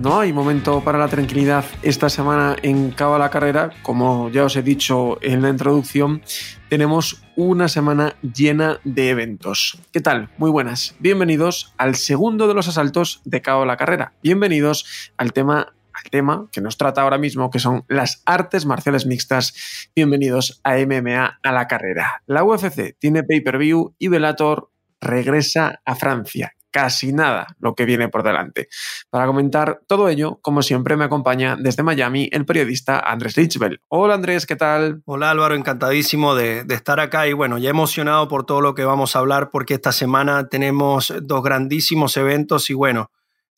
No hay momento para la tranquilidad esta semana en Cabo la Carrera. Como ya os he dicho en la introducción, tenemos una semana llena de eventos. ¿Qué tal? Muy buenas. Bienvenidos al segundo de los asaltos de Cabo la Carrera. Bienvenidos al tema al tema que nos trata ahora mismo, que son las artes marciales mixtas. Bienvenidos a MMA a la carrera. La UFC tiene pay-per-view y Velator regresa a Francia casi nada lo que viene por delante. Para comentar todo ello, como siempre, me acompaña desde Miami el periodista Andrés Lichbel. Hola Andrés, ¿qué tal? Hola Álvaro, encantadísimo de, de, estar acá y bueno, ya emocionado por todo lo que vamos a hablar porque esta semana tenemos dos grandísimos eventos y bueno,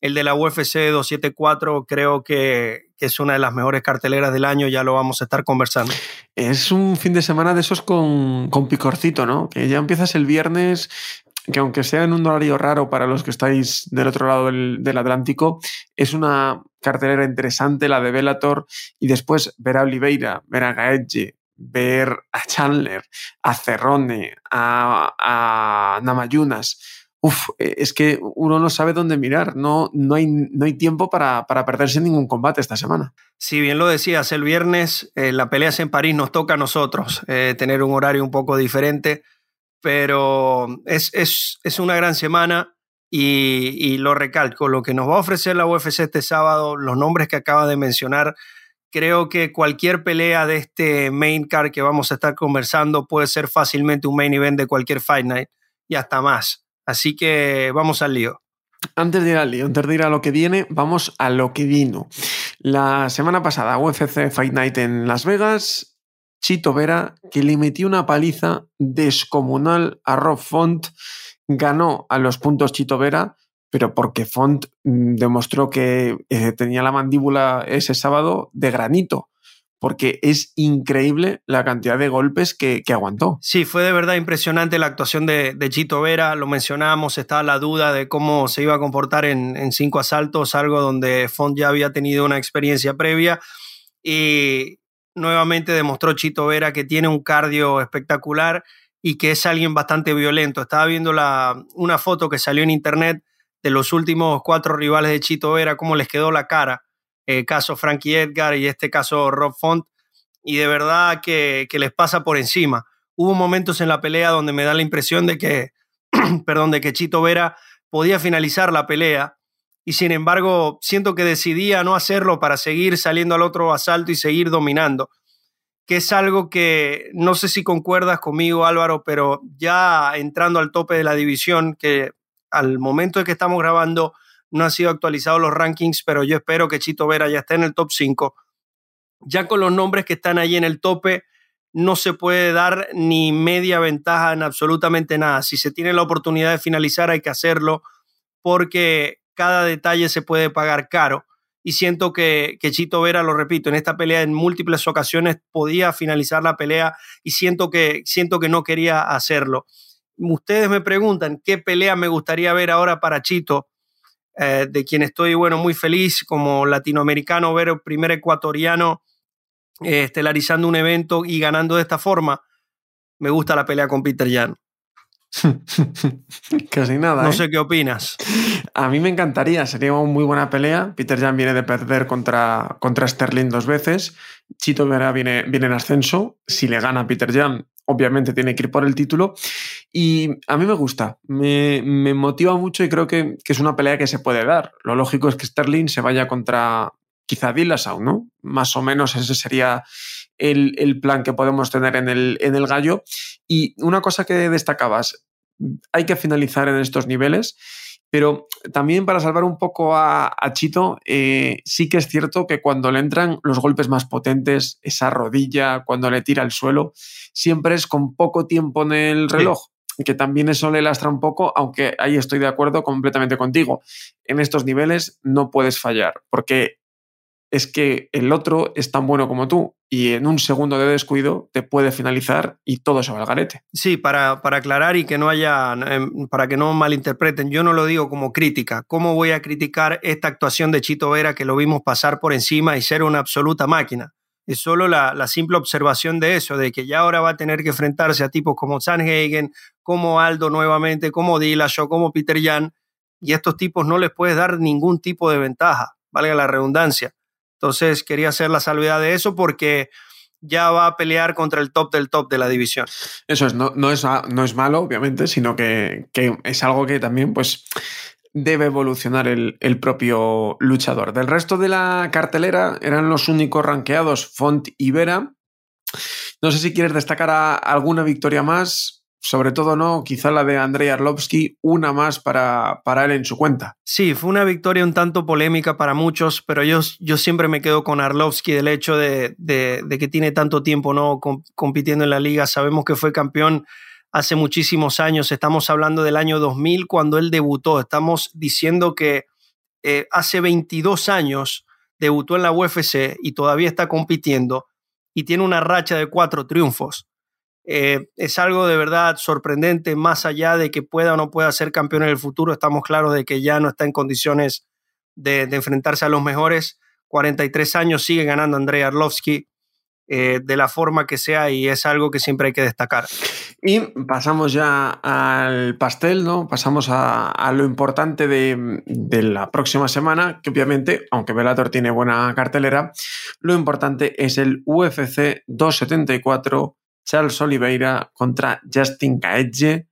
el de la UFC 274 creo que, que, es una de las mejores carteleras del año, ya lo vamos a estar conversando. Es un fin de semana de esos con, con picorcito, ¿no? Que ya empiezas el viernes que aunque sea en un horario raro para los que estáis del otro lado del, del, Atlántico, es una cartelera interesante la de Bellator y después ver a Oliveira, ver a Gaethje, ver a Chandler, a Cerrone, a, a Namayunas. Uf, es que uno no sabe dónde mirar, no, no, hay, no hay tiempo para, para perderse ningún combate esta semana. Si bien lo decías, el viernes eh, la pelea en París nos toca a nosotros eh, tener un horario un poco diferente pero es, es, es una gran semana y, lo recalco, lo que nos va a ofrecer la UFC este sábado, los nombres que acaba de mencionar, creo que cualquier pelea de este main card que vamos a estar conversando puede ser fácilmente un main event de cualquier Fight Night y hasta más. Así que vamos al lío. Antes de ir al lío, antes de ir a lo que viene, vamos a lo que vino. La semana pasada, UFC Fight Night en Las Vegas, Chito Vera, que le metió una paliza descomunal a Rob Font, ganó a los puntos Chito Vera, pero porque Font mm, demostró que eh, tenía la mandíbula ese sábado de granito porque es increíble la cantidad de golpes que, que, aguantó. Sí, fue de verdad impresionante la actuación de, Chito Vera, lo mencionábamos, estaba la duda de cómo se iba a comportar en, en, cinco asaltos, algo donde Font ya había tenido una experiencia previa, y, nuevamente demostró Chito Vera que tiene un cardio espectacular y que es alguien bastante violento. Estaba viendo una foto que salió en internet de los últimos cuatro rivales de Chito Vera, cómo les quedó la cara. El caso Frankie Edgar y este caso Rob Font. Y de verdad que, que les pasa por encima. Hubo momentos en la pelea donde me da la impresión de que, perdón, de que Chito Vera podía finalizar la pelea y sin embargo siento que decidía no hacerlo para seguir saliendo al otro asalto y seguir dominando, que es algo que no sé si concuerdas conmigo Álvaro, pero ya entrando al tope de la división, que al momento de que estamos grabando no han sido actualizados los rankings, pero yo espero que Chito Vera ya esté en el top 5. Ya con los nombres que están ahí en el tope, no se puede dar ni media ventaja en absolutamente nada. Si se tiene la oportunidad de finalizar, hay que hacerlo, porque cada detalle se puede pagar caro. Y siento que, Chito Vera, lo repito, en esta pelea en múltiples ocasiones podía finalizar la pelea y siento que, siento que no quería hacerlo. Ustedes me preguntan qué pelea me gustaría ver ahora para Chito, eh, de quien estoy, bueno, muy feliz como latinoamericano, ver el primer ecuatoriano eh, estelarizando un evento y ganando de esta forma. Me gusta la pelea con Peter Jan. Casi nada. No ¿eh? sé qué opinas. A mí me encantaría, sería una muy buena pelea. Peter Jan viene de perder contra, contra Sterling dos veces. Chito Vera viene, viene en ascenso. Si le gana Peter Jan, obviamente tiene que ir por el título. Y a mí me gusta, me, me motiva mucho y creo que, que, es una pelea que se puede dar. Lo lógico es que Sterling se vaya contra quizá Dillashaw, ¿no? Más o menos ese sería el, el, plan que podemos tener en el, en el gallo. Y una cosa que destacabas, hay que finalizar en estos niveles, pero también para salvar un poco a, a Chito, eh, sí que es cierto que cuando le entran los golpes más potentes, esa rodilla, cuando le tira al suelo, siempre es con poco tiempo en el reloj. Sí. que también eso le lastra un poco, aunque ahí estoy de acuerdo completamente contigo. En estos niveles no puedes fallar, porque es que el otro es tan bueno como tú y en un segundo de descuido te puede finalizar y todo se va al garete. Sí, para, para aclarar y que no haya, em, para que no malinterpreten, yo no lo digo como crítica. ¿Cómo voy a criticar esta actuación de Chito Vera que lo vimos pasar por encima y ser una absoluta máquina? Es solo la, simple observación de eso, de que ya ahora va a tener que enfrentarse a tipos como Sanhagen, como Aldo nuevamente, como Dillashaw, como Peter Jan, y a estos tipos no les puedes dar ningún tipo de ventaja, valga la redundancia. Entonces quería hacer la salvedad de eso porque ya va a pelear contra el top del top de la división. Eso es, no, no, es, no es malo, obviamente, sino que, que, es algo que también pues, debe evolucionar el, el, propio luchador. Del resto de la cartelera eran los únicos ranqueados Font y Vera. No sé si quieres destacar alguna victoria más sobre todo no, quizá la de Andrei Arlovsky, una más para, para él en su cuenta. Sí, fue una victoria un tanto polémica para muchos, pero yo, yo siempre me quedo con Arlovsky del hecho de, de, que tiene tanto tiempo ¿no? compitiendo en la liga. Sabemos que fue campeón hace muchísimos años, estamos hablando del año 2000 cuando él debutó, estamos diciendo que eh, hace 22 años debutó en la UFC y todavía está compitiendo y tiene una racha de cuatro triunfos. Eh, es algo de verdad sorprendente, más allá de que pueda o no pueda ser campeón en el futuro, estamos claros de que ya no está en condiciones de, enfrentarse a los mejores. 43 años sigue ganando Andrei Arlovsky eh, de la forma que sea y es algo que siempre hay que destacar. Y pasamos ya al pastel, ¿no? Pasamos a, lo importante de, de, la próxima semana, que obviamente, aunque Bellator tiene buena cartelera, lo importante es el UFC 274 Charles Oliveira contra Justin Gaethje.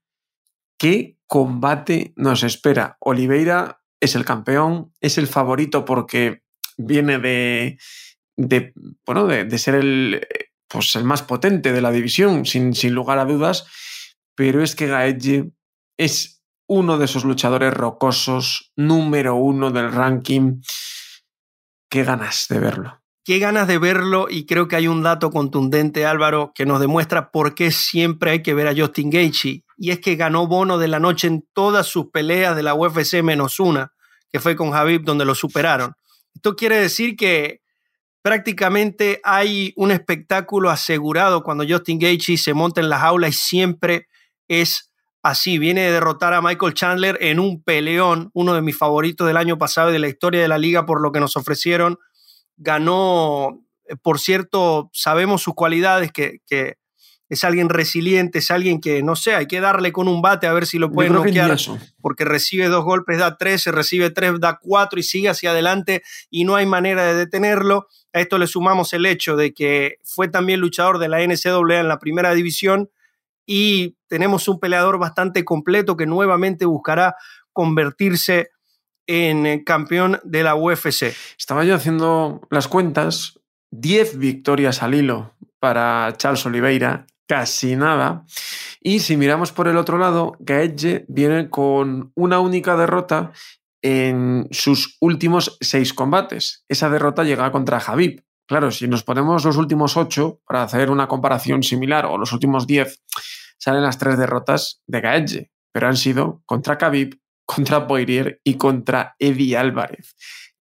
¿Qué combate nos espera? Oliveira es el campeón, es el favorito porque viene de, bueno, de, ser el, pues el más potente de la división, sin, sin lugar a dudas, pero es que Gaethje es uno de esos luchadores rocosos, número uno del ranking. Qué ganas de verlo. Qué ganas de verlo y creo que hay un dato contundente, Álvaro, que nos demuestra por qué siempre hay que ver a Justin Gaethje. Y es que ganó bono de la noche en todas sus peleas de la UFC menos una, que fue con Javib donde lo superaron. Esto quiere decir que prácticamente hay un espectáculo asegurado cuando Justin Gaethje se monta en la jaula y siempre es así. Viene de derrotar a Michael Chandler en un peleón, uno de mis favoritos del año pasado y de la historia de la liga por lo que nos ofrecieron ganó, eh, por cierto, sabemos sus cualidades, que, que, es alguien resiliente, es alguien que, no sé, hay que darle con un bate a ver si lo puede noquear, porque recibe dos golpes, da tres, se recibe tres, da cuatro y sigue hacia adelante y no hay manera de detenerlo. A esto le sumamos el hecho de que fue también luchador de la NCAA en la primera división y tenemos un peleador bastante completo que nuevamente buscará convertirse en eh, campeón de la UFC. Estaba yo haciendo las cuentas, 10 victorias al hilo para Charles Oliveira, casi nada. Y si miramos por el otro lado, Gaethje viene con una única derrota en sus últimos seis combates. Esa derrota llega contra Javib. Claro, si nos ponemos los últimos ocho para hacer una comparación similar o los últimos diez, salen las tres derrotas de Gaethje, pero han sido contra Khabib, contra Poirier y contra Eddie Álvarez.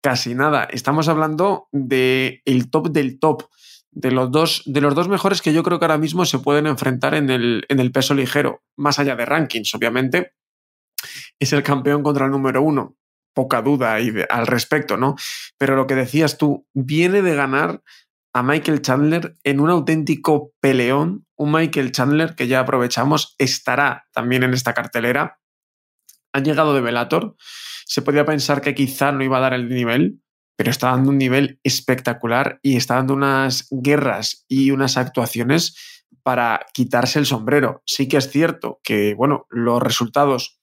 Casi nada. Estamos hablando del el top del top. De los, dos, de los dos mejores que yo creo que ahora mismo se pueden enfrentar en el, en el peso ligero, más allá de rankings, obviamente, es el campeón contra el número uno, poca duda al respecto, ¿no? Pero lo que decías tú, viene de ganar a Michael Chandler en un auténtico peleón, un Michael Chandler que ya aprovechamos, estará también en esta cartelera, han llegado de Velator. Se podía pensar que quizá no iba a dar el nivel, pero está dando un nivel espectacular y está dando unas guerras y unas actuaciones para quitarse el sombrero. Sí que es cierto que, bueno, los resultados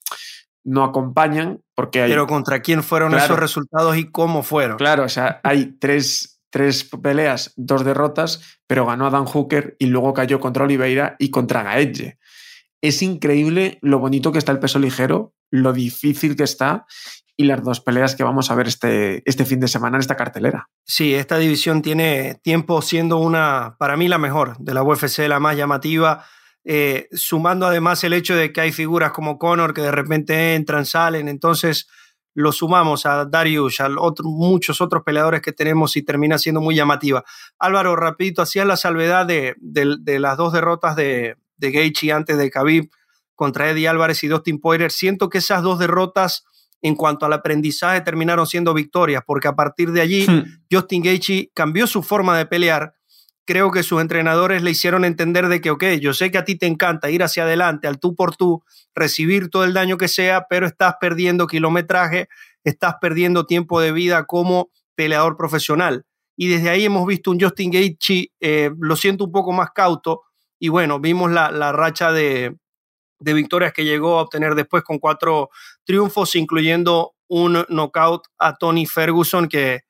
no acompañan porque hay... Pero ¿contra quién fueron claro, esos resultados y cómo fueron? Claro, o sea, hay tres, tres peleas, dos derrotas, pero ganó a Dan Hooker y luego cayó contra Oliveira y contra Gaedge. Es increíble lo bonito que está el peso ligero lo difícil que está y las dos peleas que vamos a ver este, este fin de semana en esta cartelera. Sí, esta división tiene tiempo siendo una, para mí, la mejor de la UFC, la más llamativa. eh, sumando además el hecho de que hay figuras como Conor que de repente entran, salen, entonces lo sumamos a Darius, a muchos otros peleadores que tenemos y termina siendo muy llamativa. Álvaro, rapidito, hacía la salvedad de, las dos derrotas de, de Gaethje antes de Khabib contra Eddie Álvarez y Dustin Poirier. Siento que esas dos derrotas en cuanto al aprendizaje terminaron siendo victorias, porque a partir de allí hmm. Justin Gaethje cambió su forma de pelear. Creo que sus entrenadores le hicieron entender de que, ok, yo sé que a ti te encanta ir hacia adelante, al tú por tú, recibir todo el daño que sea, pero estás perdiendo kilometraje, estás perdiendo tiempo de vida como peleador profesional. Y desde ahí hemos visto un Justin Gaethje, eh, lo siento un poco más cauto, y bueno, vimos la, la racha de, de victorias que llegó a obtener después con cuatro triunfos, incluyendo un knockout a Tony Ferguson, que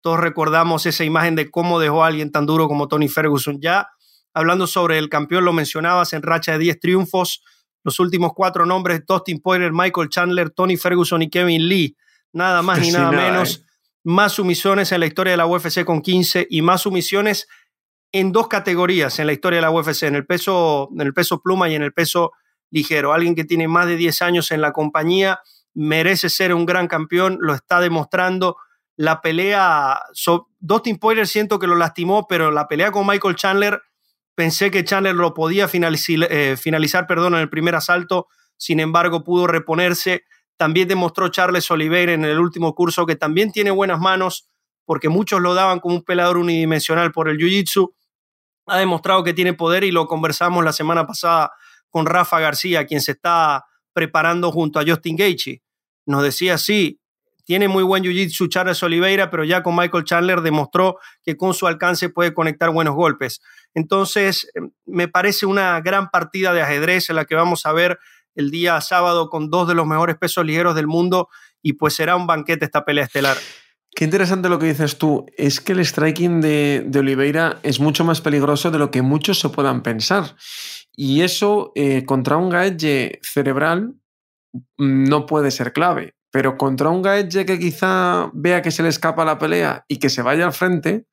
todos recordamos esa imagen de cómo dejó a alguien tan duro como Tony Ferguson. Ya hablando sobre el campeón, lo mencionabas en racha de 10 triunfos, los últimos cuatro nombres, Dustin Poirier, Michael Chandler, Tony Ferguson y Kevin Lee, nada más ni nada, menos. Eh. Más sumisiones en la historia de la UFC con 15 y más sumisiones en dos categorías en la historia de la UFC, en el peso, en el peso pluma y en el peso ligero. Alguien que tiene más de 10 años en la compañía, merece ser un gran campeón, lo está demostrando. La pelea, Dustin Poirier siento que lo lastimó, pero la pelea con Michael Chandler, pensé que Chandler lo podía finalizar, eh, finalizar perdón, en el primer asalto, sin embargo pudo reponerse. También demostró Charles Oliveira en el último curso que también tiene buenas manos, porque muchos lo daban como un peleador unidimensional por el Jiu-Jitsu. Ha demostrado que tiene poder y lo conversamos la semana pasada con Rafa García, quien se está preparando junto a Justin Gaethje. Nos decía, sí, tiene muy buen jiu-jitsu Charles Oliveira, pero ya con Michael Chandler demostró que con su alcance puede conectar buenos golpes. Entonces, em, me parece una gran partida de ajedrez en la que vamos a ver el día sábado con dos de los mejores pesos ligeros del mundo y pues será un banquete esta pelea estelar. Qué interesante lo que dices tú. Es que el striking de, de Oliveira es mucho más peligroso de lo que muchos se puedan pensar. Y eso eh, contra un Gaedge cerebral mm, no puede ser clave, pero contra un Gaedge que quizá vea que se le escapa la pelea y que se vaya al frente,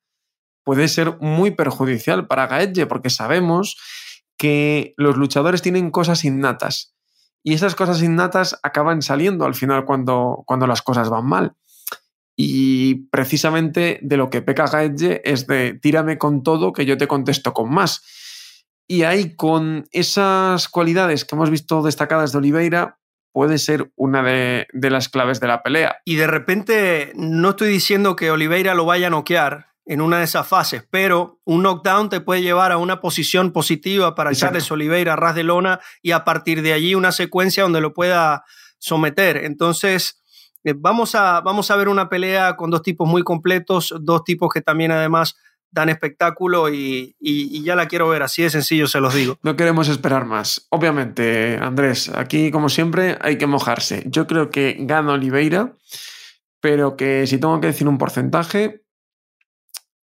puede ser muy perjudicial para Gaedge, porque sabemos que los luchadores tienen cosas innatas y esas cosas innatas acaban saliendo al final cuando, cuando las cosas van mal. Y precisamente de lo que peca Gaedge es de tírame con todo que yo te contesto con más. Y ahí, con esas cualidades que hemos visto destacadas de Oliveira, puede ser una de, las claves de la pelea. Y de repente, no estoy diciendo que Oliveira lo vaya a noquear en una de esas fases, pero un knockdown te puede llevar a una posición positiva para Charles Oliveira a ras de lona y a partir de allí una secuencia donde lo pueda someter. Entonces, eh, vamos, a, vamos a ver una pelea con dos tipos muy completos, dos tipos que también además dan espectáculo y, ya la quiero ver, así de sencillo se los digo. No queremos esperar más. Obviamente, Andrés, aquí como siempre hay que mojarse. Yo creo que gana Oliveira, pero que si tengo que decir un porcentaje,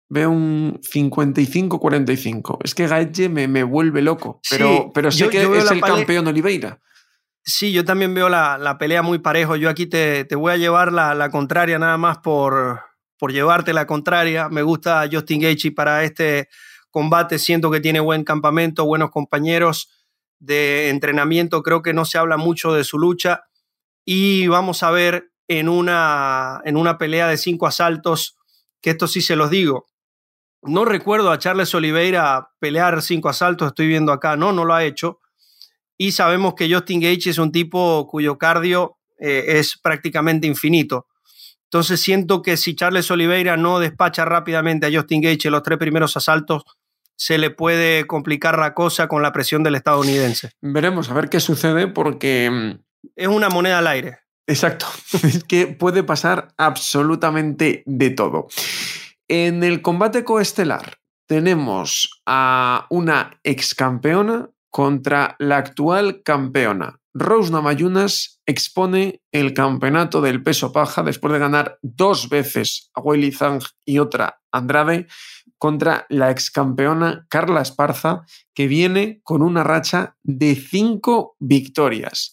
veo un 55-45. Es que Gaetje me, me, vuelve loco, pero, pero sé que es el campeón Oliveira. Sí, yo también veo la, pelea muy parejo. Yo aquí te, voy a llevar la, la contraria nada más por, por llevarte la contraria. Me gusta Justin Gaethje para este combate. Siento que tiene buen campamento, buenos compañeros de entrenamiento. Creo que no se habla mucho de su lucha. Y vamos a ver en una, en una pelea de cinco asaltos, que esto sí se los digo. No recuerdo a Charles Oliveira pelear cinco asaltos, estoy viendo acá, no, no lo ha hecho. Y sabemos que Justin Gaethje es un tipo cuyo cardio eh, es prácticamente infinito. Entonces siento que si Charles Oliveira no despacha rápidamente a Justin Gage en los tres primeros asaltos, se le puede complicar la cosa con la presión del estadounidense. Veremos a ver qué sucede porque... Mm, es una moneda al aire. Exacto, es que puede pasar absolutamente de todo. En el combate coestelar tenemos a una ex campeona contra la actual campeona. Rose Namayunas expone el campeonato del peso paja después de ganar dos veces a Weili Zhang y otra Andrade contra la ex campeona Carla Esparza, que viene con una racha de cinco victorias.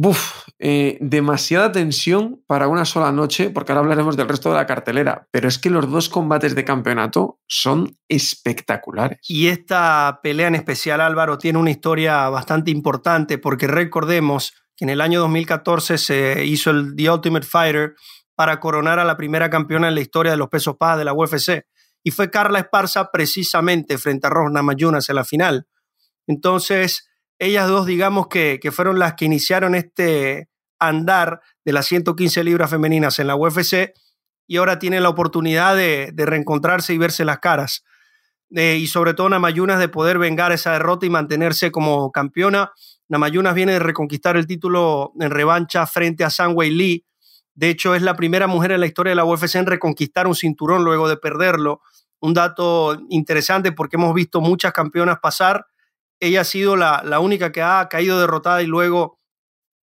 Buf, eh, demasiada tensión para una sola noche, porque ahora hablaremos del resto de la cartelera, pero es que los dos combates de campeonato son espectaculares. Y esta pelea en especial, Álvaro, tiene una historia bastante importante, porque recordemos que en el año 2014 se hizo el The Ultimate Fighter para coronar a la primera campeona en la historia de los pesos pajas de la UFC, y fue Carla Esparza precisamente frente a Rosna Mayunas en la final. Entonces, ellas dos, digamos que, fueron las que iniciaron este andar de las 115 libras femeninas en la UFC y ahora tienen la oportunidad de, reencontrarse y verse las caras. Eh, y sobre todo Namayunas de poder vengar esa derrota y mantenerse como campeona. Namayunas viene de reconquistar el título en revancha frente a Wei Lee. De hecho, es la primera mujer en la historia de la UFC en reconquistar un cinturón luego de perderlo. Un dato interesante porque hemos visto muchas campeonas pasar ella ha sido la, única que ha caído derrotada y luego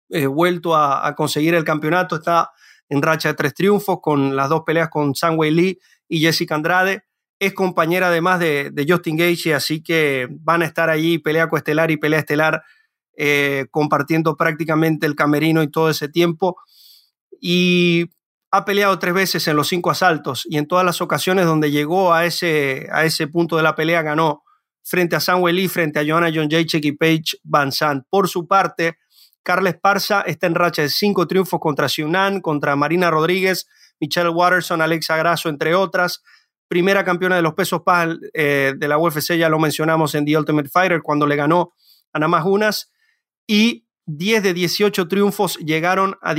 eh, vuelto a, conseguir el campeonato. Está en racha de tres triunfos con las dos peleas con Wei Lee y Jessica Andrade. Es compañera además de, Justin Gaethje, así que van a estar allí pelea coestelar y pelea estelar eh, compartiendo prácticamente el camerino y todo ese tiempo. Y ha peleado tres veces en los cinco asaltos y en todas las ocasiones donde llegó a ese, a ese punto de la pelea ganó frente a Samuel Lee, frente a Joanna John Jacek y Paige Van Sant. Por su parte, Carla Esparza está en racha de cinco triunfos contra Xiunan, contra Marina Rodríguez, Michelle Watterson, Alexa Grasso, entre otras. Primera campeona de los pesos PAL eh, de la UFC, ya lo mencionamos en The Ultimate Fighter, cuando le ganó a nada más unas. Y 10 de 18 triunfos llegaron a,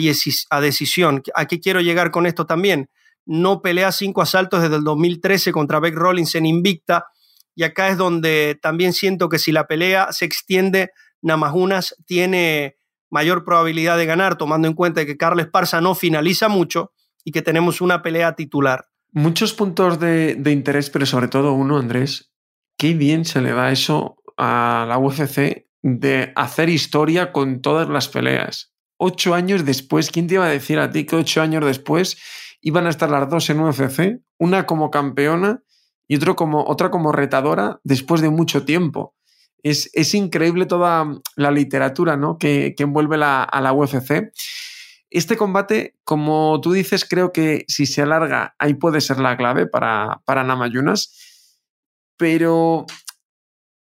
a decisión. ¿A qué quiero llegar con esto también? No pelea cinco asaltos desde el 2013 contra Beck Rollins en Invicta y acá es donde también siento que si la pelea se extiende, Namajunas tiene mayor probabilidad de ganar, tomando en cuenta que Carlos Esparza no finaliza mucho y que tenemos una pelea titular. Muchos puntos de, interés, pero sobre todo uno, Andrés, qué bien se le da eso a la UFC de hacer historia con todas las peleas. Ocho años después, ¿quién te iba a decir a ti que ocho años después iban a estar las dos en UFC? Una como campeona y otro como, otra como retadora después de mucho tiempo. Es, es increíble toda la literatura ¿no? que, que envuelve la, a la UFC. Este combate, como tú dices, creo que si se alarga, ahí puede ser la clave para, para Namayunas. Pero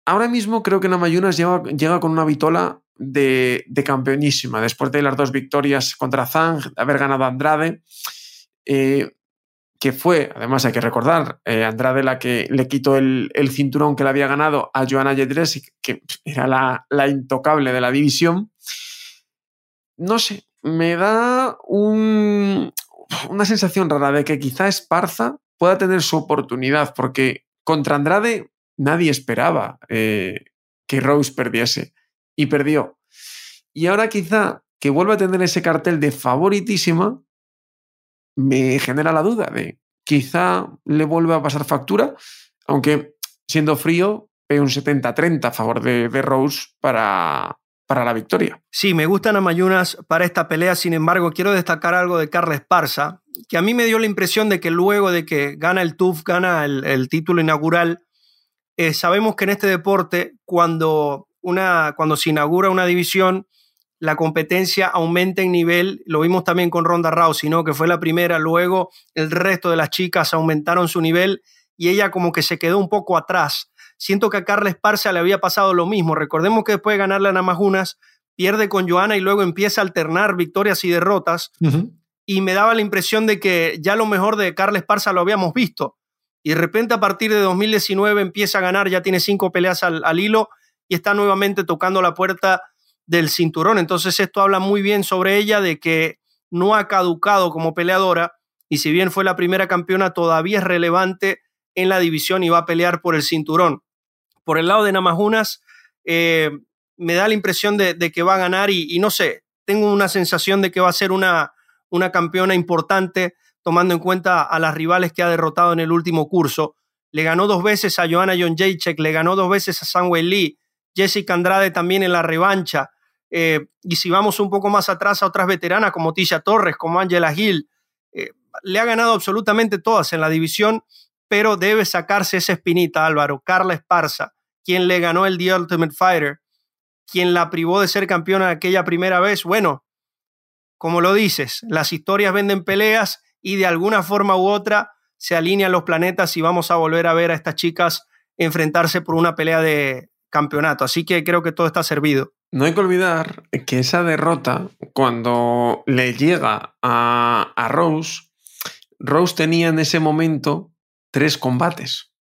ahora mismo creo que Namayunas llega, llega con una vitola de, de, campeonísima. Después de las dos victorias contra Zhang, de haber ganado a Andrade. Eh, que fue, además hay que recordar, eh, Andrade la que le quitó el, cinturón que le había ganado a Joanna Jedrzejczyk, que era la, intocable de la división. No sé, me da una sensación rara de que quizá Esparza pueda tener su oportunidad, porque contra Andrade nadie esperaba eh, que Rose perdiese y perdió. Y ahora quizá que vuelva a tener ese cartel de favoritísima, me genera la duda de quizá le vuelva a pasar factura, aunque siendo frío, veo un 70-30 a favor de, Rose para, para la victoria. Sí, me gustan a Mayunas para esta pelea, sin embargo, quiero destacar algo de Carla Esparza, que a mí me dio la impresión de que luego de que gana el TUF, gana el, título inaugural, eh, sabemos que en este deporte, cuando, una, cuando se inaugura una división, la competencia aumenta en nivel. Lo vimos también con Ronda Rousey, ¿no? que fue la primera. Luego el resto de las chicas aumentaron su nivel y ella como que se quedó un poco atrás. Siento que a Carla Esparza le había pasado lo mismo. Recordemos que después de ganarle a Namajunas, pierde con Joana y luego empieza a alternar victorias y derrotas. Y me daba la impresión de que ya lo mejor de Carla Esparza lo habíamos visto. Y de repente a partir de 2019 empieza a ganar, ya tiene cinco peleas al, al hilo y está nuevamente tocando la puerta del cinturón. Entonces esto habla muy bien sobre ella de que no ha caducado como peleadora y si bien fue la primera campeona, todavía es relevante en la división y va a pelear por el cinturón. Por el lado de Namajunas, eh, me da la impresión de, que va a ganar y, no sé, tengo una sensación de que va a ser una, una campeona importante tomando en cuenta a las rivales que ha derrotado en el último curso. Le ganó dos veces a Joanna John Jacek, le ganó dos veces a Samuel Lee, Jessica Andrade también en la revancha. Eh, y si vamos un poco más atrás a otras veteranas como Tisha Torres, como Angela Hill, eh, le ha ganado absolutamente todas en la división, pero debe sacarse esa espinita, Álvaro. Carla Esparza, quien le ganó el The Ultimate Fighter, quien la privó de ser campeona aquella primera vez, bueno, como lo dices, las historias venden peleas y de alguna forma u otra se alinean los planetas y vamos a volver a ver a estas chicas enfrentarse por una pelea de campeonato. Así que creo que todo está servido. No hay que olvidar que esa derrota, cuando le llega a, a Rose, Rose tenía en ese momento tres combates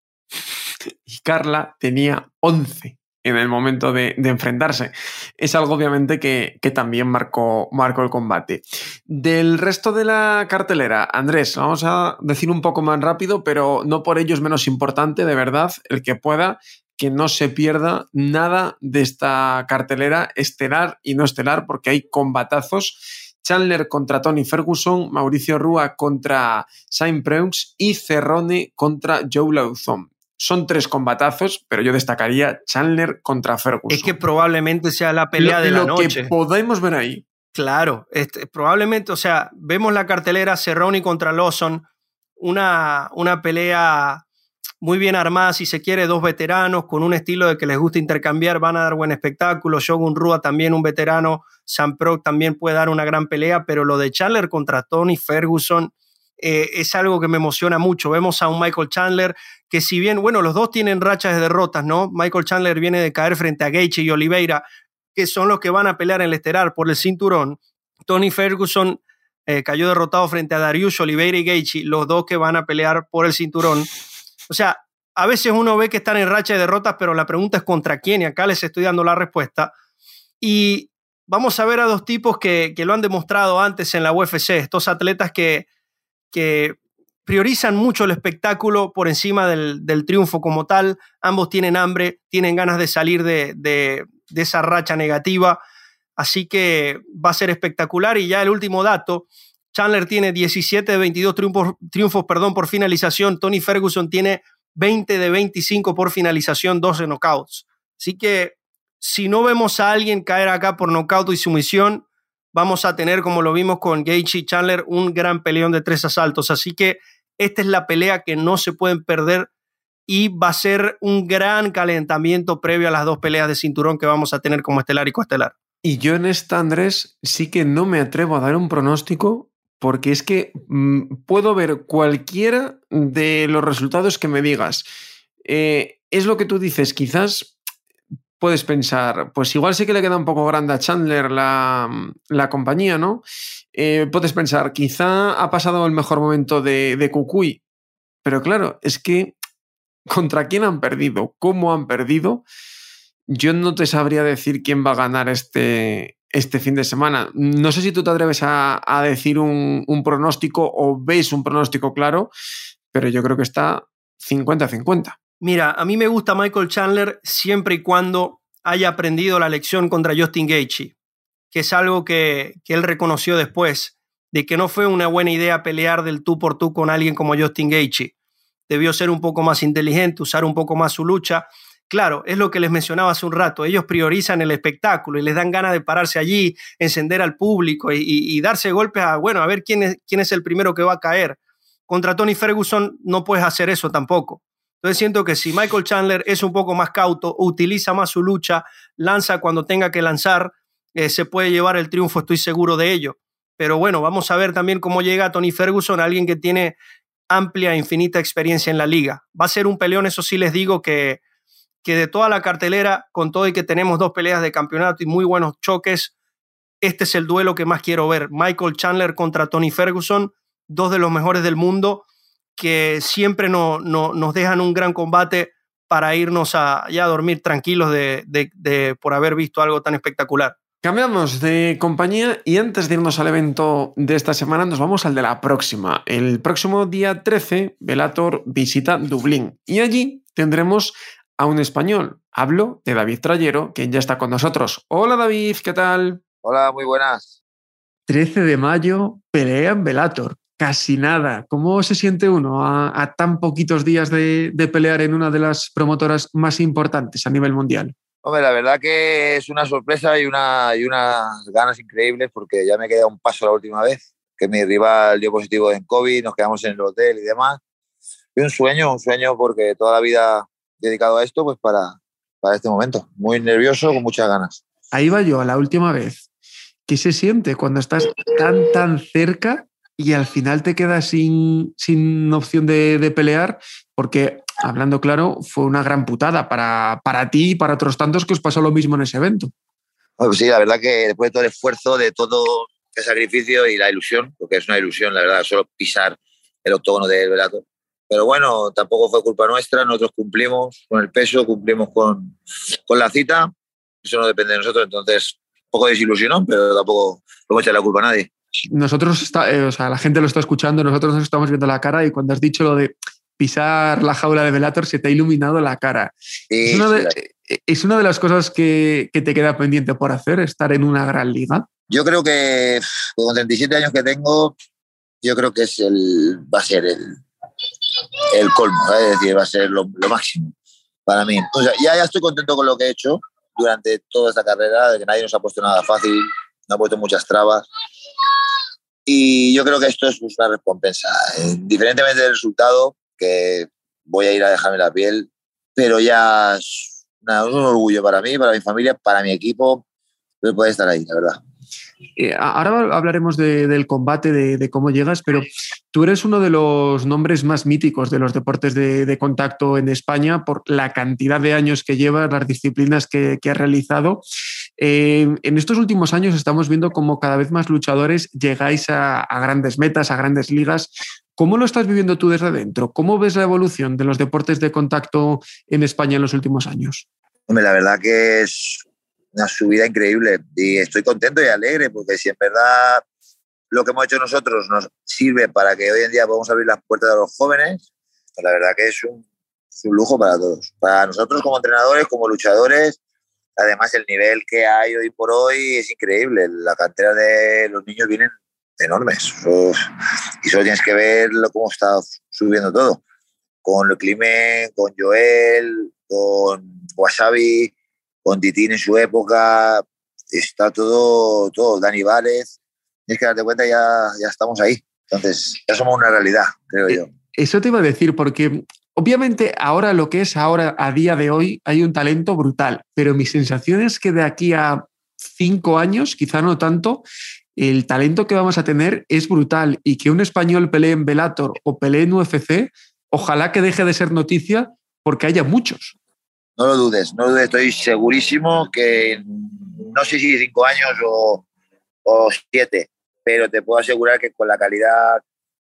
y Carla tenía once en el momento de, enfrentarse. Es algo obviamente que, también marcó, marcó, el combate. Del resto de la cartelera, Andrés, vamos a decir un poco más rápido, pero no por ello es menos importante, de verdad, el que pueda que no se pierda nada de esta cartelera estelar y no estelar, porque hay combatazos. Chandler contra Tony Ferguson, Mauricio Rúa contra Saint Preux y Cerrone contra Joe Lauzon son tres combatazos, pero yo destacaría Chandler contra Ferguson. Es que probablemente sea la pelea de la noche. Lo que podemos ver ahí. Claro, este, probablemente, o sea, vemos la cartelera Cerrone contra Lawson, una, una pelea muy bien armada, si se quiere, dos veteranos con un estilo de que les gusta intercambiar, van a dar buen espectáculo. Shogun Rua también un veterano, Sam Pro también puede dar una gran pelea, pero lo de Chandler contra Tony Ferguson eh, es algo que me emociona mucho. Vemos a un Michael Chandler que si bien, bueno, los dos tienen rachas de derrotas, ¿no? Michael Chandler viene de caer frente a Gaethje y Oliveira, que son los que van a pelear en el esterar por el cinturón. Tony Ferguson eh, cayó derrotado frente a Darius Oliveira y Gaethje, los dos que van a pelear por el cinturón. O sea, a veces uno ve que están en racha de derrotas, pero la pregunta es contra quién, y acá les estoy dando la respuesta. Y vamos a ver a dos tipos que, que lo han demostrado antes en la UFC, estos atletas que, que priorizan mucho el espectáculo por encima del, triunfo como tal. Ambos tienen hambre, tienen ganas de salir de, esa racha negativa. Así que va a ser espectacular. Y ya el último dato, Chandler tiene 17 de 22 triunfos, triunfos perdón, por finalización. Tony Ferguson tiene 20 de 25 por finalización, 12 knockouts. Así que si no vemos a alguien caer acá por knockout y sumisión, vamos a tener, como lo vimos con Gaethje y Chandler, un gran peleón de tres asaltos. Así que esta es la pelea que no se pueden perder y va a ser un gran calentamiento previo a las dos peleas de cinturón que vamos a tener como estelar y coestelar. Y yo en esta, Andrés, sí que no me atrevo a dar un pronóstico porque es que mm, puedo ver cualquiera de los resultados que me digas. Eh, es lo que tú dices, quizás puedes pensar, pues igual sí que le queda un poco grande a Chandler la, la compañía, ¿no? Eh, puedes pensar, quizá ha pasado el mejor momento de, de Cucuy, pero claro, es que contra quién han perdido, cómo han perdido, yo no te sabría decir quién va a ganar este, este fin de semana. No sé si tú te atreves a, decir un, un, pronóstico o ves un pronóstico claro, pero yo creo que está 50-50. Mira, a mí me gusta Michael Chandler siempre y cuando haya aprendido la lección contra Justin Gaethje que es algo que, él reconoció después, de que no fue una buena idea pelear del tú por tú con alguien como Justin Gaethje. Debió ser un poco más inteligente, usar un poco más su lucha. Claro, es lo que les mencionaba hace un rato. Ellos priorizan el espectáculo y les dan ganas de pararse allí, encender al público y, darse golpes a, bueno, a ver quién es, quién es el primero que va a caer. Contra Tony Ferguson no puedes hacer eso tampoco. Entonces siento que si Michael Chandler es un poco más cauto, utiliza más su lucha, lanza cuando tenga que lanzar, eh, se puede llevar el triunfo, estoy seguro de ello. Pero bueno, vamos a ver también cómo llega Tony Ferguson, alguien que tiene amplia, infinita experiencia en la liga. Va a ser un peleón, eso sí les digo, que, que de toda la cartelera, con todo y que tenemos dos peleas de campeonato y muy buenos choques, este es el duelo que más quiero ver. Michael Chandler contra Tony Ferguson, dos de los mejores del mundo, que siempre no, nos dejan un gran combate para irnos a, ya a dormir tranquilos de, por haber visto algo tan espectacular. Cambiamos de compañía y antes de irnos al evento de esta semana nos vamos al de la próxima. El próximo día 13, Velator visita Dublín y allí tendremos a un español. Hablo de David Trayero, quien ya está con nosotros. Hola David, ¿qué tal? Hola, muy buenas. 13 de mayo, pelea en Velator. Casi nada. ¿Cómo se siente uno a, tan poquitos días de pelear en una de las promotoras más importantes a nivel mundial? Hombre, la verdad que es una sorpresa y, una, y unas ganas increíbles porque ya me queda un paso la última vez, que mi rival dio positivo en COVID, nos quedamos en el hotel y demás. Y un sueño, un sueño porque toda la vida dedicado a esto, pues para, para este momento. Muy nervioso, con muchas ganas. Ahí va yo, a la última vez. ¿qué se siente cuando estás tan, tan cerca y al final te quedas sin, sin opción de, pelear? Porque, hablando claro, fue una gran putada para, para ti y para otros tantos que os pasó lo mismo en ese evento. Pues sí, la verdad que después de todo el esfuerzo, de todo el sacrificio y la ilusión, porque es una ilusión, la verdad, solo pisar el octógono del velato. Pero bueno, tampoco fue culpa nuestra, nosotros cumplimos con el peso, cumplimos con, con la cita, eso no depende de nosotros, entonces un poco desilusionó, pero tampoco podemos echar la culpa a nadie. Nosotros, está, eh, o sea, la gente lo está escuchando, nosotros nos estamos viendo la cara y cuando has dicho lo de pisar la jaula de Velator se te ha iluminado la cara. es, una de, eh, es, una de, las cosas que, que, te queda pendiente por hacer, estar en una gran liga. Yo creo que con 37 años que tengo, yo creo que es el, va a ser el, el colmo, es decir, va a ser lo, lo máximo para mí. O sea, ya, ya estoy contento con lo que he hecho durante toda esta carrera, de que nadie nos ha puesto nada fácil, nos ha puesto muchas trabas. Y yo creo que esto es una recompensa. Indiferentemente del resultado, que voy a ir a dejarme la piel, pero ya es un orgullo para mí, para mi familia, para mi equipo, poder estar ahí, la verdad. Eh, ahora hablaremos del combate, de, cómo llegas, pero tú eres uno de los nombres más míticos de los deportes de, contacto en España por la cantidad de años que llevas, las disciplinas que, has realizado. Eh, en estos últimos años estamos viendo cómo cada vez más luchadores llegáis a, a grandes metas, a grandes ligas. ¿Cómo lo estás viviendo tú desde dentro? ¿Cómo ves la evolución de los deportes de contacto en España en los últimos años? Hombre, la verdad que es una subida increíble y estoy contento y alegre porque si en verdad lo que hemos hecho nosotros nos sirve para que hoy en día podamos abrir las puertas a los jóvenes, pues la verdad que es un, lujo para todos. Para nosotros como entrenadores, como luchadores, además el nivel que hay hoy por hoy es increíble. La cantera de los niños vienen enormes. y solo tienes que ver cómo está subiendo todo. Con el Climen, con Joel, con Wasabi, con Titín en su época, está todo, todo, Dani Vález, tienes que darte cuenta, ya, ya estamos ahí. Entonces, ya somos una realidad, creo yo. Eso te iba a decir, porque obviamente ahora lo que es ahora, a día de hoy, hay un talento brutal, pero mi sensación es que de aquí a cinco años, quizá no tanto, el talento que vamos a tener es brutal y que un español pelee en Velator o pelee en UFC, ojalá que deje de ser noticia porque haya muchos. No lo dudes, no lo dudes, estoy segurísimo que no sé si cinco años o, siete, pero te puedo asegurar que con la calidad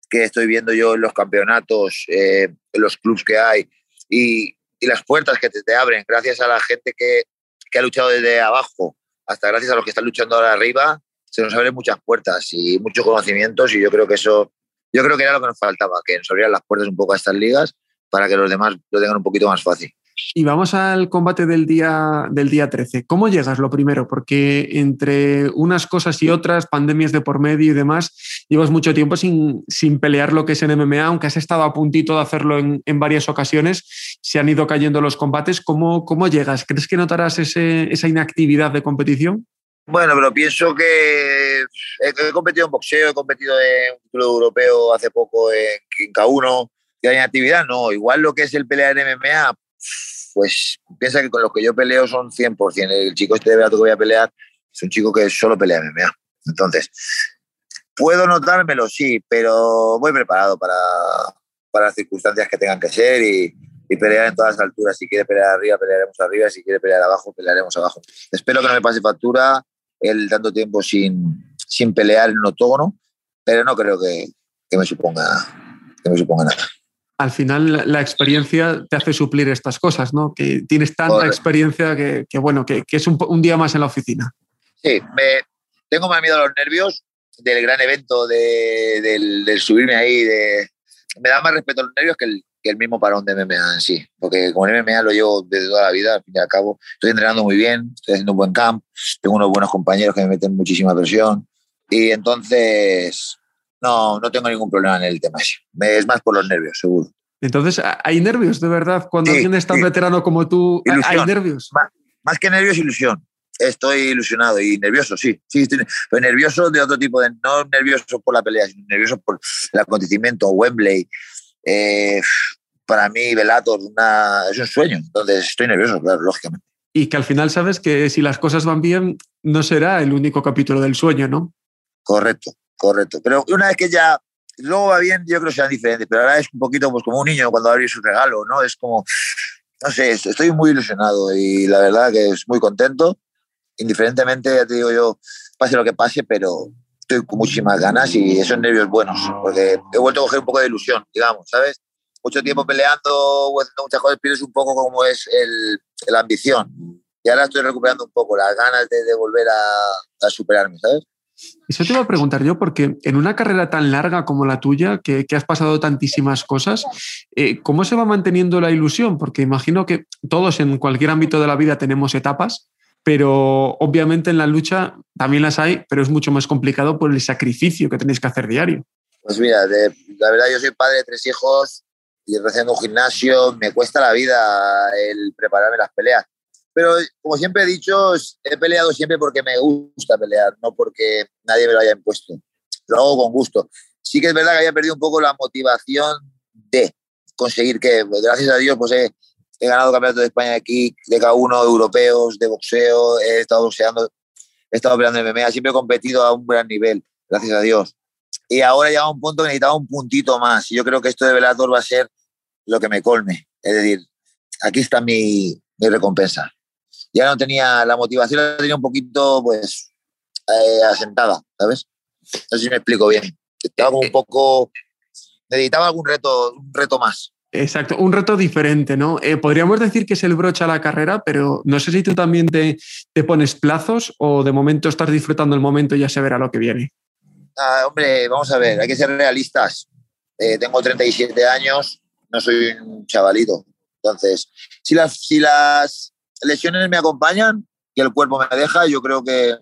que estoy viendo yo en los campeonatos, eh, en los clubes que hay y, las puertas que te, te, abren gracias a la gente que, que, ha luchado desde abajo hasta gracias a los que están luchando ahora arriba, se nos abren muchas puertas y muchos conocimientos y yo creo que eso, yo creo que era lo que nos faltaba, que nos abrieran las puertas un poco a estas ligas para que los demás lo tengan un poquito más fácil. Y vamos al combate del día, del día 13. ¿Cómo llegas lo primero? Porque entre unas cosas y otras, pandemias de por medio y demás, llevas mucho tiempo sin, sin pelear lo que es en MMA, aunque has estado a puntito de hacerlo en, en varias ocasiones, se han ido cayendo los combates. ¿Cómo, cómo llegas? ¿Crees que notarás ese, esa inactividad de competición? Bueno, pero pienso que he, competido en boxeo, he competido en un club europeo hace poco en, en K1, que hay actividad, no. Igual lo que es el pelear en MMA, pues piensa que con los que yo peleo son 100%. El chico este de Beato que voy a pelear es un chico que solo pelea MMA. Entonces, puedo notármelo, sí, pero voy preparado para, para las circunstancias que tengan que ser y, y pelear en todas las alturas. Si quiere pelear arriba, pelearemos arriba. Si quiere pelear abajo, pelearemos abajo. Espero que no me pase factura el tanto tiempo sin, sin pelear en un octógono, pero no creo que, que, me suponga, que me suponga nada al final la experiencia te hace suplir estas cosas, ¿no? Que tienes tanta experiencia que, bueno, que, es un, día más en la oficina. Sí, me, tengo más miedo a los nervios del gran evento, de, del, subirme ahí, de, me da más respeto a los nervios que el, que el mismo parón de MMA en sí, porque como el MMA lo llevo desde toda la vida, al fin y al cabo, estoy entrenando muy bien, estoy haciendo un buen camp, tengo unos buenos compañeros que me meten muchísima presión y entonces no, no tengo ningún problema en el tema Es más por los nervios, seguro. Entonces, ¿hay nervios de verdad? Cuando alguien es tan veterano como tú, ¿hay nervios? Más, que nervios, ilusión. Estoy ilusionado y nervioso, sí. sí pero nervioso de otro tipo, de, no nervioso por la pelea, sino nervioso por el acontecimiento, Wembley. Eh, para mí, Velator una, es un sueño. Entonces, estoy nervioso, claro, lógicamente. y que al final sabes que si las cosas van bien, no será el único capítulo del sueño, ¿no? Correcto, correcto. Pero una vez que ya luego va bien, yo creo que serán diferentes, pero ahora es un poquito pues, como un niño cuando abre su regalo, ¿no? Es como, no sé, estoy muy ilusionado y la verdad que es muy contento. Indiferentemente, ya te digo yo, pase lo que pase, pero estoy con muchísimas ganas y esos nervios buenos, porque he vuelto a coger un poco de ilusión, digamos, ¿sabes? Mucho tiempo peleando haciendo muchas cosas, pierdes un poco como es el, la ambición. Y ahora estoy recuperando un poco las ganas de, de volver a, a superarme, ¿sabes? Eso te iba a preguntar yo, porque en una carrera tan larga como la tuya, que, has pasado tantísimas cosas, eh, ¿cómo se va manteniendo la ilusión? Porque imagino que todos en cualquier ámbito de la vida tenemos etapas, pero obviamente en la lucha también las hay, pero es mucho más complicado por el sacrificio que tenéis que hacer diario. Pues mira, de, la verdad yo soy padre de tres hijos y recién un gimnasio, me cuesta la vida el prepararme las peleas pero como siempre he dicho, he peleado siempre porque me gusta pelear, no porque nadie me lo haya impuesto. Lo hago con gusto. Sí que es verdad que había perdido un poco la motivación de conseguir que, gracias a Dios, pues he, he ganado campeonato de España kick, de K1, europeos, de boxeo, he estado boxeando, he estado peleando en MMA, siempre he competido a un gran nivel, gracias a Dios. Y ahora llega un punto que necesitaba un puntito más. Y yo creo que esto de Velator va a ser lo que me colme. Es decir, aquí está mi, mi recompensa ya no tenía la motivación, la tenía un poquito pues eh, asentada, ¿sabes? No sé si me explico bien. Estaba un eh, poco, necesitaba algún reto, un reto más. Exacto, un reto diferente, ¿no? Eh, podríamos decir que es el broche a la carrera, pero no sé si tú también te, te pones plazos o de momento estás disfrutando el momento y ya se verá lo que viene. Ah, hombre, vamos a ver, hay que ser realistas. tengo 37 años, no soy un chavalito. Entonces, si las, si las lesiones me acompañan y el cuerpo me deja, yo creo que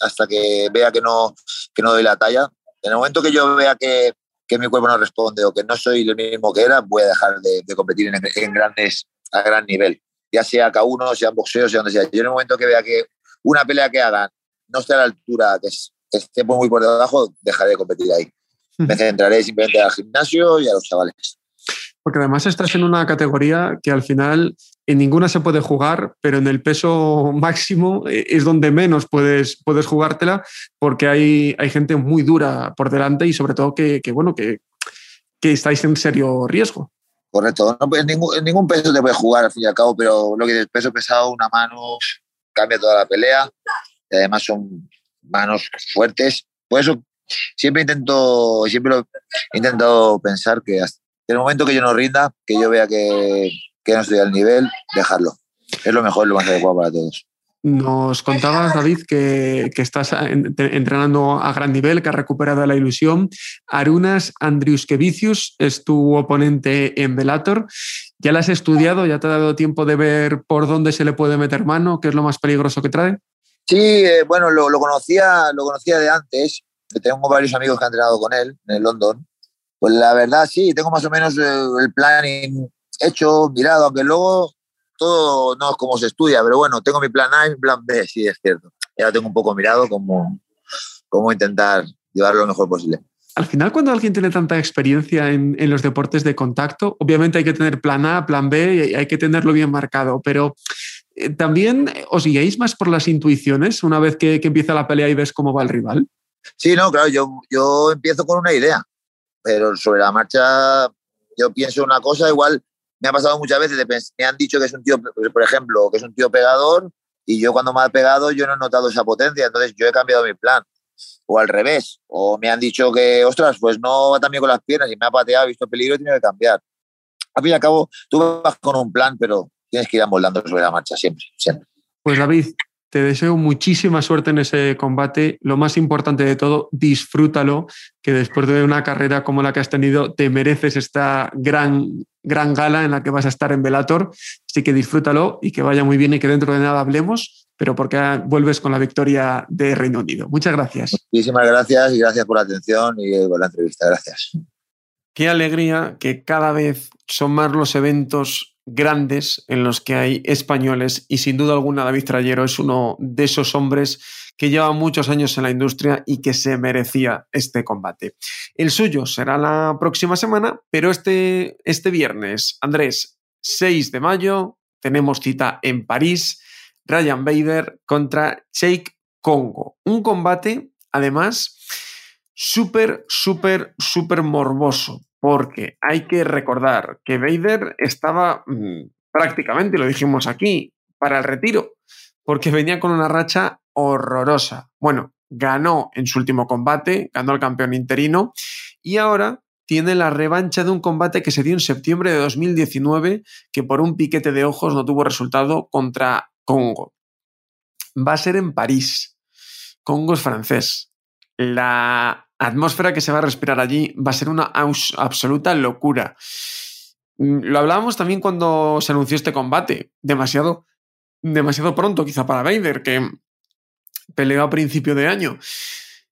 hasta que vea que no, que no doy la talla. En el momento que yo vea que, que mi cuerpo no responde o que no soy el mismo que era, voy a dejar de, de competir en, en, grandes, a gran nivel. Ya sea K1, sea en boxeo, sea donde sea. Yo en el momento que vea que una pelea que hagan no esté a la altura, que, es, que esté muy por debajo, dejaré de competir ahí. Me centraré simplemente al gimnasio y a los chavales. Porque además estás en una categoría que al final en ninguna se puede jugar, pero en el peso máximo eh, es donde menos puedes, puedes jugártela porque hay, hay gente muy dura por delante y sobre todo que, que bueno, que, que, estáis en serio riesgo. Correcto, no, en, ningún, peso te puede jugar al fin y al cabo, pero lo que es peso pesado, una mano cambia toda la pelea además son manos fuertes. Por eso siempre intento, siempre he intentado pensar que hasta el momento que yo no rinda, que yo vea que, que no estoy al nivel, dejarlo. Es lo mejor, lo más adecuado para todos. Nos contabas, David, que, que, estás entrenando a gran nivel, que has recuperado la ilusión. Arunas Andriuskevicius es tu oponente en Velator. ¿Ya la has estudiado? ¿Ya te ha dado tiempo de ver por dónde se le puede meter mano? ¿Qué es lo más peligroso que trae? Sí, eh, bueno, lo, lo, conocía, lo conocía de antes. Tengo varios amigos que han entrenado con él en el London pues la verdad sí, tengo más o menos eh, el planning hecho, mirado, aunque luego todo no es como se estudia, pero bueno, tengo mi plan A y mi plan B, sí, es cierto. Ya tengo un poco mirado cómo, cómo intentar llevarlo lo mejor posible. Al final, cuando alguien tiene tanta experiencia en, en, los deportes de contacto, obviamente hay que tener plan A, plan B y hay que tenerlo bien marcado, pero eh, también os guiáis más por las intuiciones una vez que, que, empieza la pelea y ves cómo va el rival. Sí, no, claro, yo, yo empiezo con una idea pero sobre la marcha yo pienso una cosa, igual me ha pasado muchas veces, me han dicho que es un tío, por ejemplo, que es un tío pegador y yo cuando me ha pegado yo no he notado esa potencia, entonces yo he cambiado mi plan. O al revés, o me han dicho que, ostras, pues no va también con las piernas y me ha pateado, he visto peligro y tiene que cambiar. Al fin y al cabo, tú vas con un plan, pero tienes que ir amoldando sobre la marcha siempre. Pues David, te deseo muchísima suerte en ese combate. Lo más importante de todo, disfrútalo, que después de una carrera como la que has tenido, te mereces esta gran, gran gala en la que vas a estar en Velator. Así que disfrútalo y que vaya muy bien y que dentro de nada hablemos, pero porque vuelves con la victoria de Reino Unido. Muchas gracias. Muchísimas gracias y gracias por la atención y por la entrevista. Gracias. Qué alegría que cada vez son más los eventos grandes en los que hay españoles y sin duda alguna David Trayero es uno de esos hombres que lleva muchos años en la industria y que se merecía este combate. El suyo será la próxima semana, pero este, este viernes, Andrés, 6 de mayo, tenemos cita en París. Ryan Bader contra Jake Congo. Un combate, además, súper, súper, súper morboso, porque hay que recordar que Bader estaba mm, prácticamente, lo dijimos aquí, para el retiro, porque venía con una racha horrorosa. Bueno, ganó en su último combate, ganó al campeón interino y ahora tiene la revancha de un combate que se dio en septiembre de 2019 que por un piquete de ojos no tuvo resultado contra Congo. Va a ser en París. Congo es francés. La atmósfera que se va a respirar allí va a ser una absoluta locura. Mm, lo hablábamos también cuando se anunció este combate. Demasiado, demasiado pronto, quizá para Vader, que peleó a principio de año.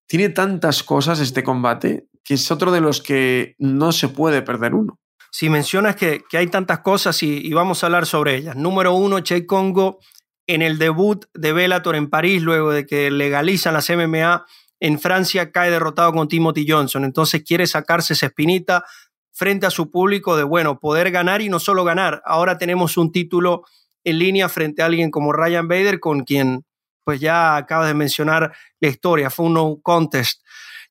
Tiene tantas cosas este combate que es otro de los que no se puede perder uno. Si mencionas que, hay tantas cosas y, vamos a hablar sobre ellas. Número uno, Che Congo en el debut de Bellator en París, luego de que legalizan las MMA en Francia, cae derrotado con Timothy Johnson. Entonces quiere sacarse esa espinita frente a su público de, bueno, poder ganar y no solo ganar. Ahora tenemos un título en línea frente a alguien como Ryan Bader, con quien pues ya acabas de mencionar la historia, fue un no contest.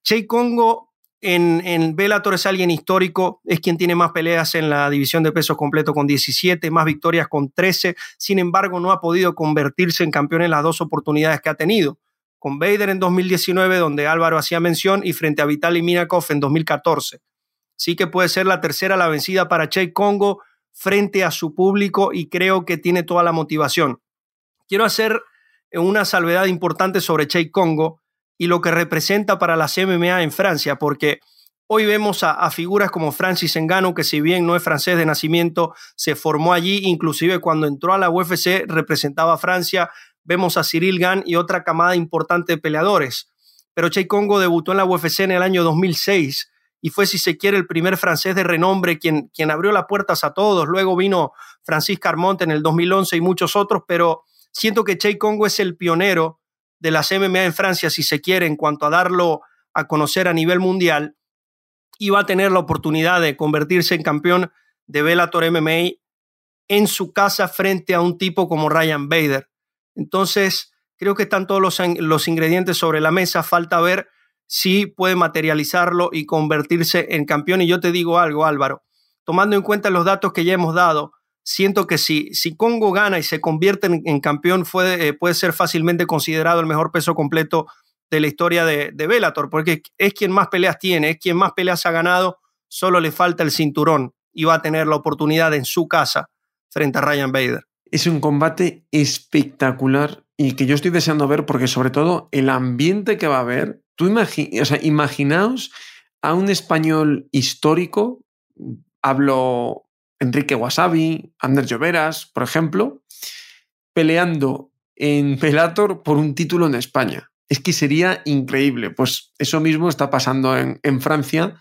Che Congo en, en Bellator es alguien histórico, es quien tiene más peleas en la división de peso completo con 17, más victorias con 13, sin embargo no ha podido convertirse en campeón en las dos oportunidades que ha tenido, con Bader en 2019, donde Álvaro hacía mención, y frente a Vitaly Minakov en 2014. Sí que puede ser la tercera la vencida para Che Congo frente a su público y creo que tiene toda la motivación. Quiero hacer una salvedad importante sobre Che Congo y lo que representa para las MMA en Francia, porque hoy vemos a, figuras como Francis Ngannou, que si bien no es francés de nacimiento, se formó allí, inclusive cuando entró a la UFC representaba a Francia, vemos a Cyril Gann y otra camada importante de peleadores. Pero Che Congo debutó en la UFC en el año 2006 y fue, si se quiere, el primer francés de renombre quien, quien abrió las puertas a todos. Luego vino Francis Carmont en el 2011 y muchos otros, pero Siento que Che Congo es el pionero de las MMA en Francia, si se quiere, en cuanto a darlo a conocer a nivel mundial, y va a tener la oportunidad de convertirse en campeón de Bellator MMA en su casa frente a un tipo como Ryan Bader. Entonces, creo que están todos los, los ingredientes sobre la mesa, falta ver si puede materializarlo y convertirse en campeón. Y yo te digo algo, Álvaro, tomando en cuenta los datos que ya hemos dado, siento que si, si Congo gana y se convierte en, campeón, puede, eh, puede ser fácilmente considerado el mejor peso completo de la historia de, de porque es quien más peleas tiene, es quien más peleas ha ganado, solo le falta el cinturón y va a tener la oportunidad en su casa frente a Ryan Bader. Es un combate espectacular y que yo estoy deseando ver porque sobre todo el ambiente que va a haber, tú imaginaos a un español histórico, hablo Enrique Wasabi, Ander Lloveras, por ejemplo, peleando en Pelator por un título en España. Es que sería increíble. Pues eso mismo está pasando en, Francia,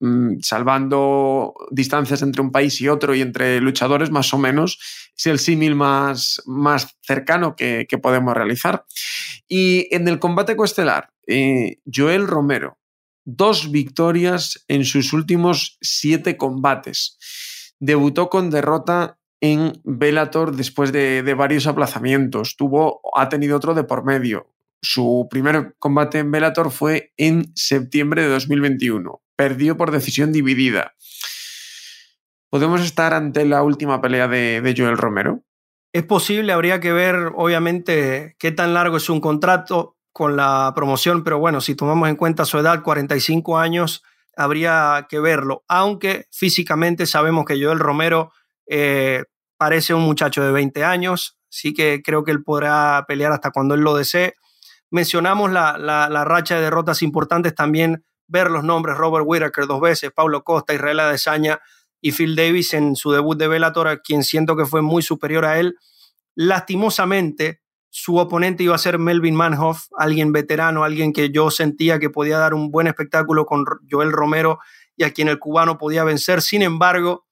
mm, salvando distancias entre un país y otro y entre luchadores, más o menos, es el símil más, más cercano que, podemos realizar. Y en el combate coestelar, eh, Joel Romero, dos victorias en sus últimos siete combates. Debutó con derrota en Bellator después de, varios aplazamientos. Tuvo, ha tenido otro de por medio. Su primer combate en Bellator fue en septiembre de 2021. Perdió por decisión dividida. ¿Podemos estar ante la última pelea de, de Joel Romero? Es posible, habría que ver, obviamente, qué tan largo es un contrato con la promoción, pero bueno, si tomamos en cuenta su edad, 45 años, habría que verlo, aunque físicamente sabemos que Joel Romero eh, parece un muchacho de 20 años, sí que creo que él podrá pelear hasta cuando él lo desee. Mencionamos la, la, racha de derrotas importantes, también ver los nombres Robert Whittaker dos veces, Paulo Costa, Israel Adesanya y Phil Davis en su debut de Bellator, quien siento que fue muy superior a él. Lastimosamente, su oponente iba a ser Melvin Manhoff, alguien veterano, alguien que yo sentía que podía dar un buen espectáculo con Joel Romero y a quien el cubano podía vencer. Sin embargo,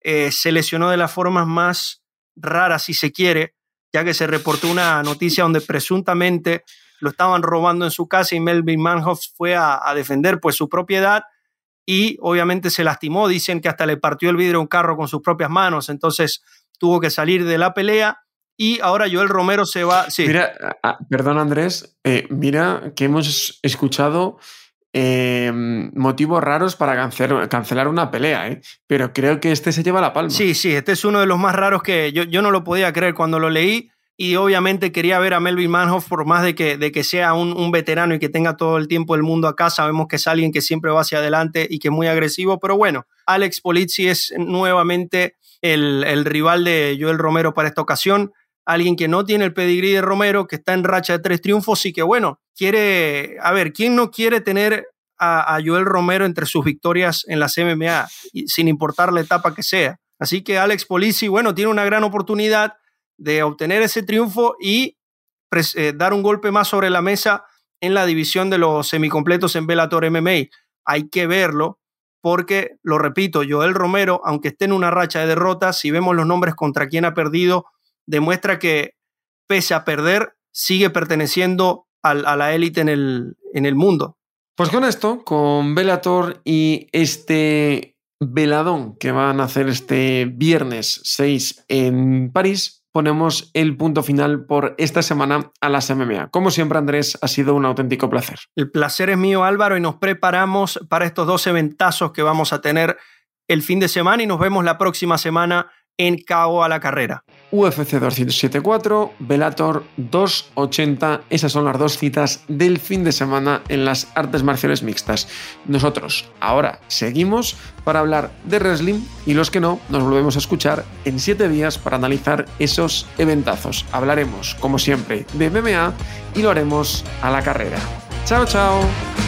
eh, se lesionó de las formas más raras, si se quiere, ya que se reportó una noticia donde presuntamente lo estaban robando en su casa y Melvin Manhoff fue a, defender pues su propiedad y obviamente se lastimó. Dicen que hasta le partió el vidrio a un carro con sus propias manos, entonces tuvo que salir de la pelea Y ahora Joel Romero se va. Mira, ah, perdón Andrés, eh, mira que hemos escuchado eh, motivos raros para cancelar, una pelea, ¿eh? pero creo que este se lleva la palma. Sí, sí, este es uno de los más raros que yo, yo no lo podía creer cuando lo leí y obviamente quería ver a Melvin Manhoff por más de que, de que sea un, veterano y que tenga todo el tiempo del mundo acá, sabemos que es alguien que siempre va hacia adelante y que es muy agresivo, pero bueno, Alex Polizzi es nuevamente el, el rival de Joel Romero para esta ocasión, alguien que no tiene el pedigrí de Romero, que está en racha de tres triunfos y que bueno, quiere, a ver, ¿quién no quiere tener a, Joel Romero entre sus victorias en las MMA, sin importar la etapa que sea? Así que Alex Polizzi, bueno, tiene una gran oportunidad de obtener ese triunfo y eh, dar un golpe más sobre la mesa en la división de los semicompletos en Bellator MMA. Hay que verlo porque, lo repito, Joel Romero, aunque esté en una racha de derrotas, si vemos los nombres contra quien ha perdido, demuestra que pese a perder, sigue perteneciendo a la élite en el, en el mundo. Pues con esto, con Bellator y este veladón que van a hacer este viernes 6 en París, ponemos el punto final por esta semana a las MMA. Como siempre, Andrés, ha sido un auténtico placer. El placer es mío, Álvaro, y nos preparamos para estos dos eventazos que vamos a tener el fin de semana y nos vemos la próxima semana en Cabo a la Carrera. UFC 274, Velator 280, esas son las dos citas del fin de semana en las artes marciales mixtas. Nosotros ahora seguimos para hablar de wrestling y los que no, nos volvemos a escuchar en siete días para analizar esos eventazos. Hablaremos, como siempre, de MMA y lo haremos a la carrera. Chao, chao.